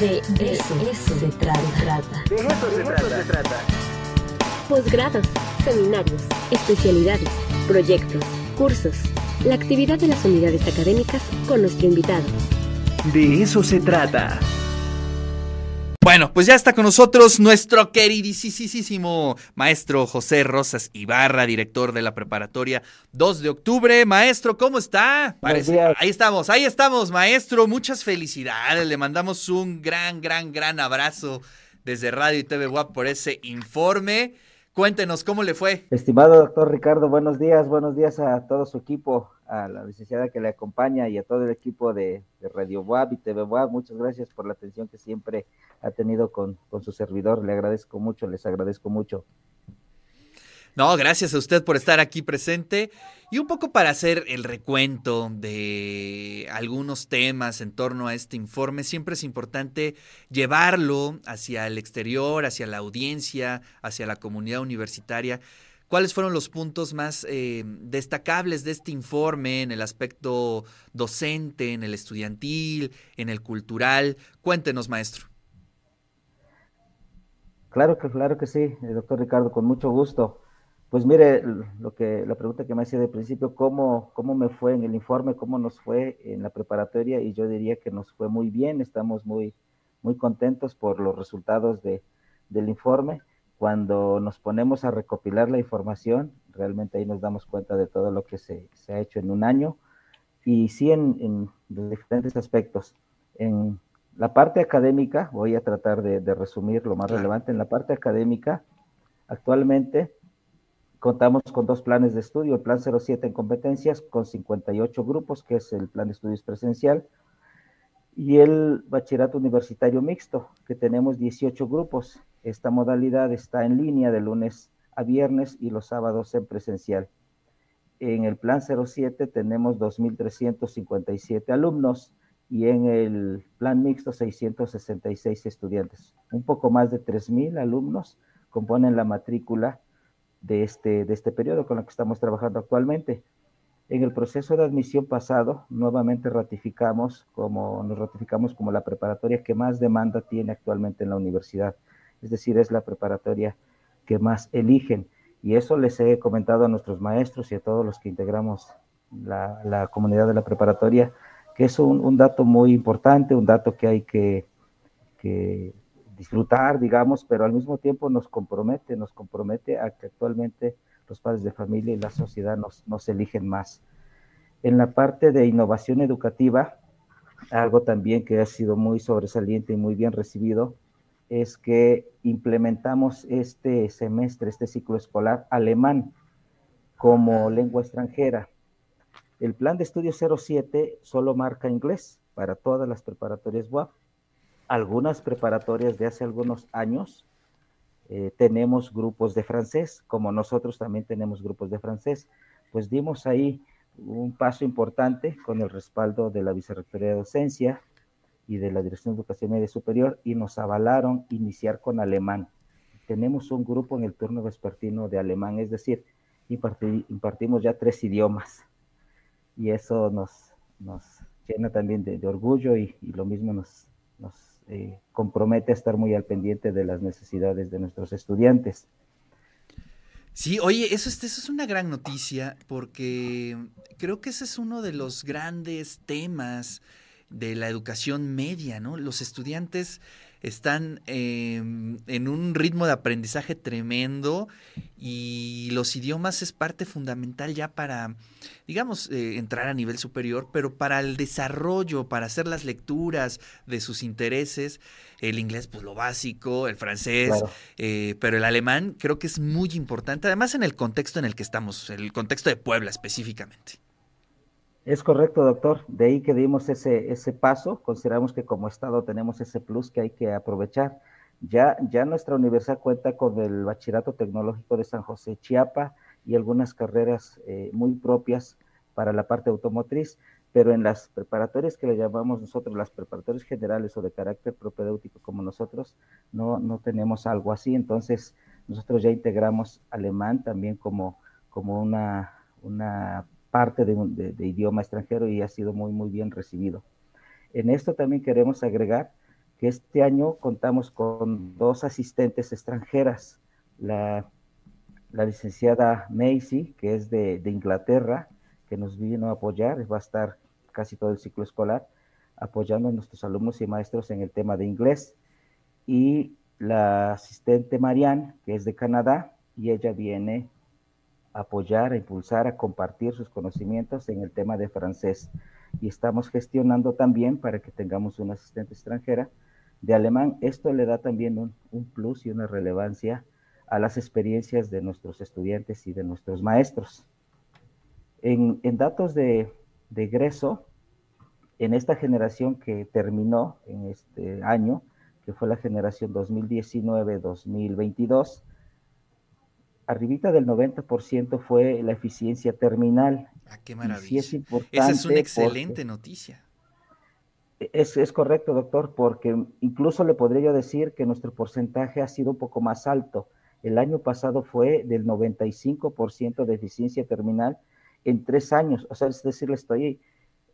De eso, se trata. De eso se trata. Posgrados, seminarios, especialidades, proyectos, cursos, la actividad de las unidades académicas con nuestro invitado. De eso se trata. Bueno, pues ya está con nosotros nuestro queridísimo maestro José Rosas Ibarra, director de la preparatoria 2 de octubre. Maestro, ¿cómo está? ahí estamos, ahí estamos, maestro. Muchas felicidades. Le mandamos un gran, gran, gran abrazo desde Radio y TV WAP por ese informe. Cuéntenos, ¿cómo le fue? Estimado doctor Ricardo, buenos días, buenos días a todo su equipo, a la licenciada que le acompaña y a todo el equipo de, Radio WAB y TV WAB. Muchas gracias por la atención que siempre ha tenido con, con su servidor. Le agradezco mucho, les agradezco mucho. No, gracias a usted por estar aquí presente y un poco para hacer el recuento de algunos temas en torno a este informe. Siempre es importante llevarlo hacia el exterior, hacia la audiencia, hacia la comunidad universitaria. ¿Cuáles fueron los puntos más eh, destacables de este informe en el aspecto docente, en el estudiantil, en el cultural? Cuéntenos, maestro. Claro que, claro que sí, doctor Ricardo, con mucho gusto. Pues mire, lo que, la pregunta que me hacía de principio, ¿cómo, ¿cómo me fue en el informe? ¿Cómo nos fue en la preparatoria? Y yo diría que nos fue muy bien, estamos muy, muy contentos por los resultados de, del informe. Cuando nos ponemos a recopilar la información, realmente ahí nos damos cuenta de todo lo que se, se ha hecho en un año. Y sí, en, en diferentes aspectos. En la parte académica, voy a tratar de, de resumir lo más relevante. En la parte académica, actualmente Contamos con dos planes de estudio, el plan 07 en competencias con 58 grupos, que es el plan de estudios presencial, y el bachillerato universitario mixto, que tenemos 18 grupos. Esta modalidad está en línea de lunes a viernes y los sábados en presencial. En el plan 07 tenemos 2.357 alumnos y en el plan mixto 666 estudiantes. Un poco más de 3.000 alumnos componen la matrícula de este, de este periodo con el que estamos trabajando actualmente. En el proceso de admisión pasado, nuevamente ratificamos como, nos ratificamos como la preparatoria que más demanda tiene actualmente en la universidad. Es decir, es la preparatoria que más eligen. Y eso les he comentado a nuestros maestros y a todos los que integramos la, la comunidad de la preparatoria, que es un, un, dato muy importante, un dato que hay que, que disfrutar, digamos, pero al mismo tiempo nos compromete, nos compromete a que actualmente los padres de familia y la sociedad nos, nos eligen más. En la parte de innovación educativa, algo también que ha sido muy sobresaliente y muy bien recibido, es que implementamos este semestre, este ciclo escolar alemán como lengua extranjera. El plan de estudio 07 solo marca inglés para todas las preparatorias WAP algunas preparatorias de hace algunos años eh, tenemos grupos de francés, como nosotros también tenemos grupos de francés. Pues dimos ahí un paso importante con el respaldo de la Vicerrectoría de Docencia y de la Dirección de Educación Media Superior y nos avalaron iniciar con alemán. Tenemos un grupo en el turno vespertino de alemán, es decir, impartimos ya tres idiomas y eso nos, nos llena también de, orgullo y, y, lo mismo nos, nos eh, compromete a estar muy al pendiente de las necesidades de nuestros estudiantes. Sí, oye, eso, eso es una gran noticia porque creo que ese es uno de los grandes temas de la educación media, ¿no? Los estudiantes están em, en un ritmo de aprendizaje tremendo y los idiomas es parte fundamental ya para, digamos, eh, entrar a nivel superior, pero para el desarrollo, para hacer las lecturas de sus intereses, el inglés, pues lo básico, el francés, eh, pero el alemán creo que es muy importante, además en el contexto en el que estamos, el contexto de Puebla específicamente. Es correcto, doctor. De ahí que dimos ese, ese paso. Consideramos que como Estado tenemos ese plus que hay que aprovechar. Ya, ya nuestra universidad cuenta con el Bachillerato Tecnológico de San José Chiapa y algunas carreras eh, muy propias para la parte automotriz, pero en las preparatorias que le llamamos nosotros, las preparatorias generales o de carácter propedéutico como nosotros, no, no tenemos algo así. Entonces, nosotros ya integramos alemán también como, como una, una parte de, de, idioma extranjero y ha sido muy, muy bien recibido. En esto también queremos agregar que este año contamos con dos asistentes extranjeras, la, la licenciada Macy, que es de, Inglaterra, que nos vino a apoyar, va a estar casi todo el ciclo escolar, apoyando a nuestros alumnos y maestros en el tema de inglés, y la asistente Marianne, que es de Canadá, y ella viene apoyar, a impulsar, a compartir sus conocimientos en el tema de francés. Y estamos gestionando también para que tengamos una asistente extranjera de alemán. Esto le da también un, un plus y una relevancia a las experiencias de nuestros estudiantes y de nuestros maestros. En, en datos de, de egreso, en esta generación que terminó en este año, que fue la generación 2019-2022, arribita del 90% fue la eficiencia terminal. Ah, qué maravilla. Sí es Esa es una excelente noticia. Es, es, correcto, doctor, porque incluso le podría yo decir que nuestro porcentaje ha sido un poco más alto. El año pasado fue del 95% de eficiencia terminal en tres años. O sea, es decir, le estoy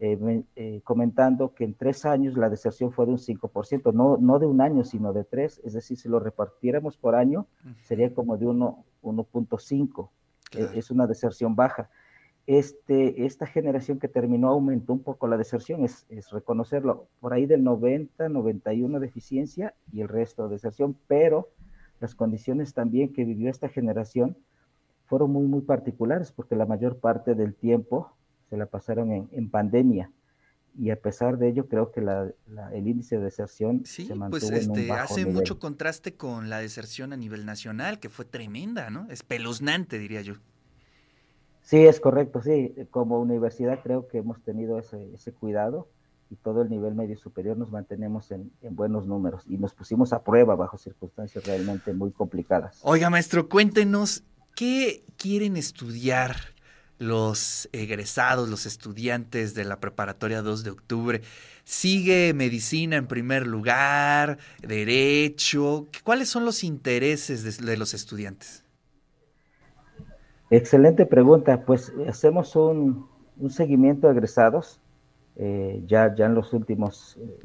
eh, eh, comentando que en tres años la deserción fue de un 5%, no, no de un año, sino de tres. Es decir, si lo repartiéramos por año, sería como de 1.5. Claro. Es una deserción baja este, esta generación que terminó aumentó un poco la deserción, es, es, reconocerlo, por ahí del 90, 91 de eficiencia y el resto de deserción, pero las condiciones también que vivió esta generación fueron muy, muy particulares, porque la mayor parte del tiempo se la pasaron en, en pandemia. Y a pesar de ello, creo que la, la, el índice de deserción sí, se mantuvo pues este, en un bajo hace nivel. mucho contraste con la deserción a nivel nacional, que fue tremenda, ¿no? Espeluznante, diría yo. Sí, es correcto, sí. Como universidad creo que hemos tenido ese, ese cuidado y todo el nivel medio superior nos mantenemos en, en, buenos números y nos pusimos a prueba bajo circunstancias realmente muy complicadas. Oiga, maestro, cuéntenos, ¿qué quieren estudiar los egresados, los estudiantes de la preparatoria 2 de octubre? ¿Sigue medicina en primer lugar? ¿Derecho? ¿Cuáles son los intereses de, los estudiantes? Excelente pregunta. Pues hacemos un, un seguimiento de egresados. Eh, ya, ya en los últimos eh,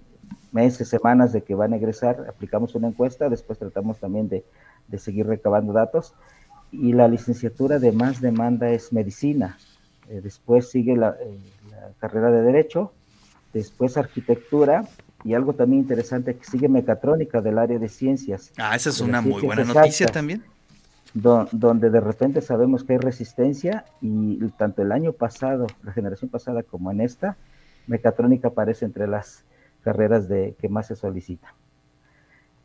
meses, semanas de que van a egresar, aplicamos una encuesta, después tratamos también de, de seguir recabando datos. Y la licenciatura de más demanda es medicina. Eh, después sigue la, la, carrera de derecho, después arquitectura y algo también interesante que sigue mecatrónica del área de ciencias. Ah, esa es una muy buena exactas. noticia también donde de repente sabemos que hay resistencia y tanto el año pasado, la generación pasada como en esta, mecatrónica aparece entre las carreras de, que más se solicitan.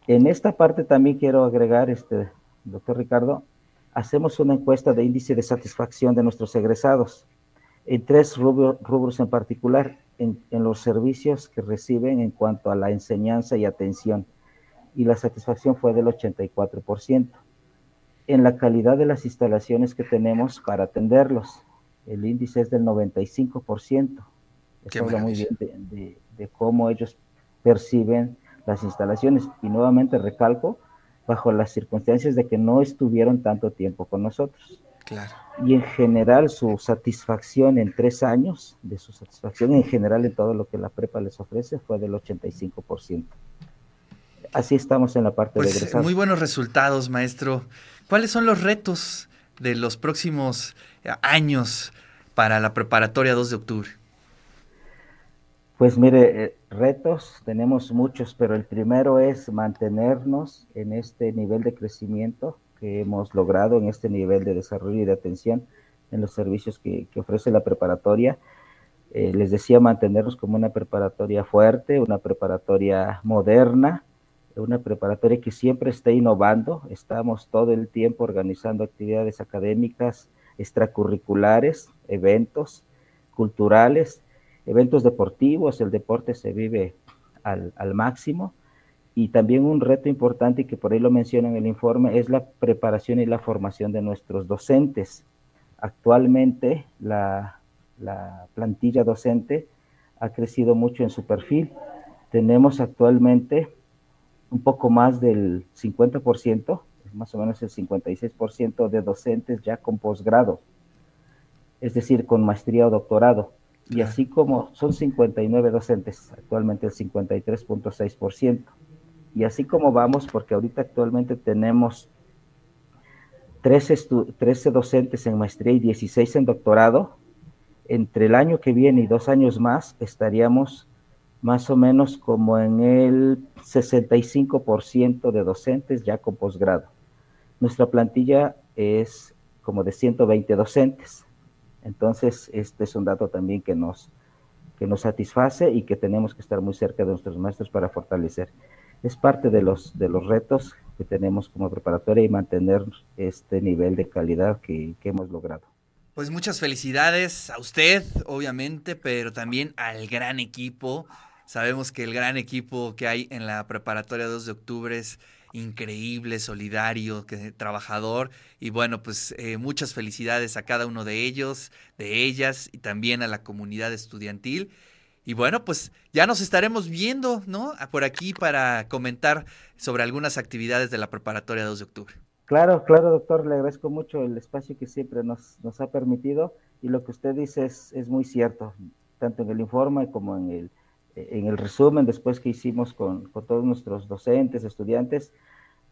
En esta parte también quiero agregar, este, doctor Ricardo, hacemos una encuesta de índice de satisfacción de nuestros egresados en tres rubros, en particular, en, en los servicios que reciben en cuanto a la enseñanza y atención, y la satisfacción fue del 84% en la calidad de las instalaciones que tenemos para atenderlos. El índice es del 95%. Eso habla muy bien de, de, de, cómo ellos perciben las instalaciones. Y nuevamente recalco, bajo las circunstancias de que no estuvieron tanto tiempo con nosotros. Claro. Y en general su satisfacción en tres años, de su satisfacción en general en todo lo que la prepa les ofrece, fue del 85%. Así estamos en la parte pues de egresados. Muy buenos resultados, maestro. ¿Cuáles son los retos de los próximos años para la preparatoria 2 de octubre? Pues mire, eh, retos tenemos muchos, pero el primero es mantenernos en este nivel de crecimiento que hemos logrado, en este nivel de desarrollo y de atención en los servicios que, ofrece la preparatoria. Eh, les decía mantenernos como una preparatoria fuerte, una preparatoria moderna, una preparatoria que siempre está innovando. Estamos todo el tiempo organizando actividades académicas, extracurriculares, eventos culturales, eventos deportivos. El deporte se vive al, máximo. Y también un reto importante, y que por ahí lo menciona en el informe, es la preparación y la formación de nuestros docentes. Actualmente la plantilla docente ha crecido mucho en su perfil. Tenemos actualmente un poco más del 50%, más o menos el 56% de docentes ya con posgrado, es decir, con maestría o doctorado. Y así como son 59 docentes, actualmente el 53.6%. Y así como vamos, porque ahorita actualmente tenemos 13, 13 docentes en maestría y 16 en doctorado, entre el año que viene y dos años más estaríamos más o menos como en el 65% de docentes ya con posgrado. Nuestra plantilla es como de 120 docentes. Entonces, este es un dato también que nos, que nos satisface y que tenemos que estar muy cerca de nuestros maestros para fortalecer. Es parte de los, de los retos que tenemos como preparatoria y mantener este nivel de calidad que, que hemos logrado. Pues muchas felicidades a usted, obviamente, pero también al gran equipo Sabemos que el gran equipo que hay en la preparatoria 2 de octubre es increíble, solidario, que, trabajador. Y bueno, pues eh, muchas felicidades a cada uno de ellos, de ellas y también a la comunidad estudiantil. Y bueno, pues ya nos estaremos viendo, ¿no? Por aquí para comentar sobre algunas actividades de la preparatoria 2 de octubre. Claro, claro, doctor, le agradezco mucho el espacio que siempre nos, nos ha permitido y lo que usted dice es, es muy cierto, tanto en el informe como en el en el resumen después que hicimos con, con, todos nuestros docentes, estudiantes,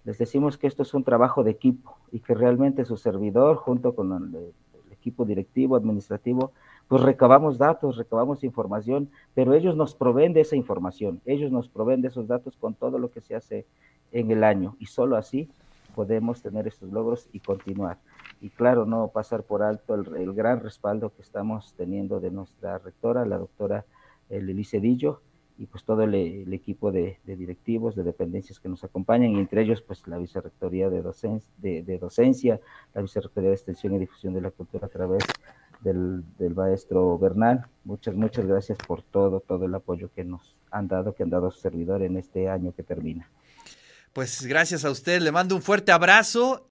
les decimos que esto es un trabajo de equipo y que realmente su servidor, junto con el, el equipo directivo, administrativo, pues recabamos datos, recabamos información, pero ellos nos proveen de esa información, ellos nos proveen de esos datos con todo lo que se hace en el año y solo así podemos tener estos logros y continuar. Y claro, no pasar por alto el, el gran respaldo que estamos teniendo de nuestra rectora, la doctora el Cedillo y pues todo el, equipo de, directivos, de dependencias que nos acompañan, y entre ellos pues la Vicerrectoría de, de, Docencia, la Vicerrectoría de Extensión y Difusión de la Cultura a través del, del, maestro Bernal. Muchas, muchas gracias por todo, todo el apoyo que nos han dado, que han dado a su servidor en este año que termina. Pues gracias a usted, le mando un fuerte abrazo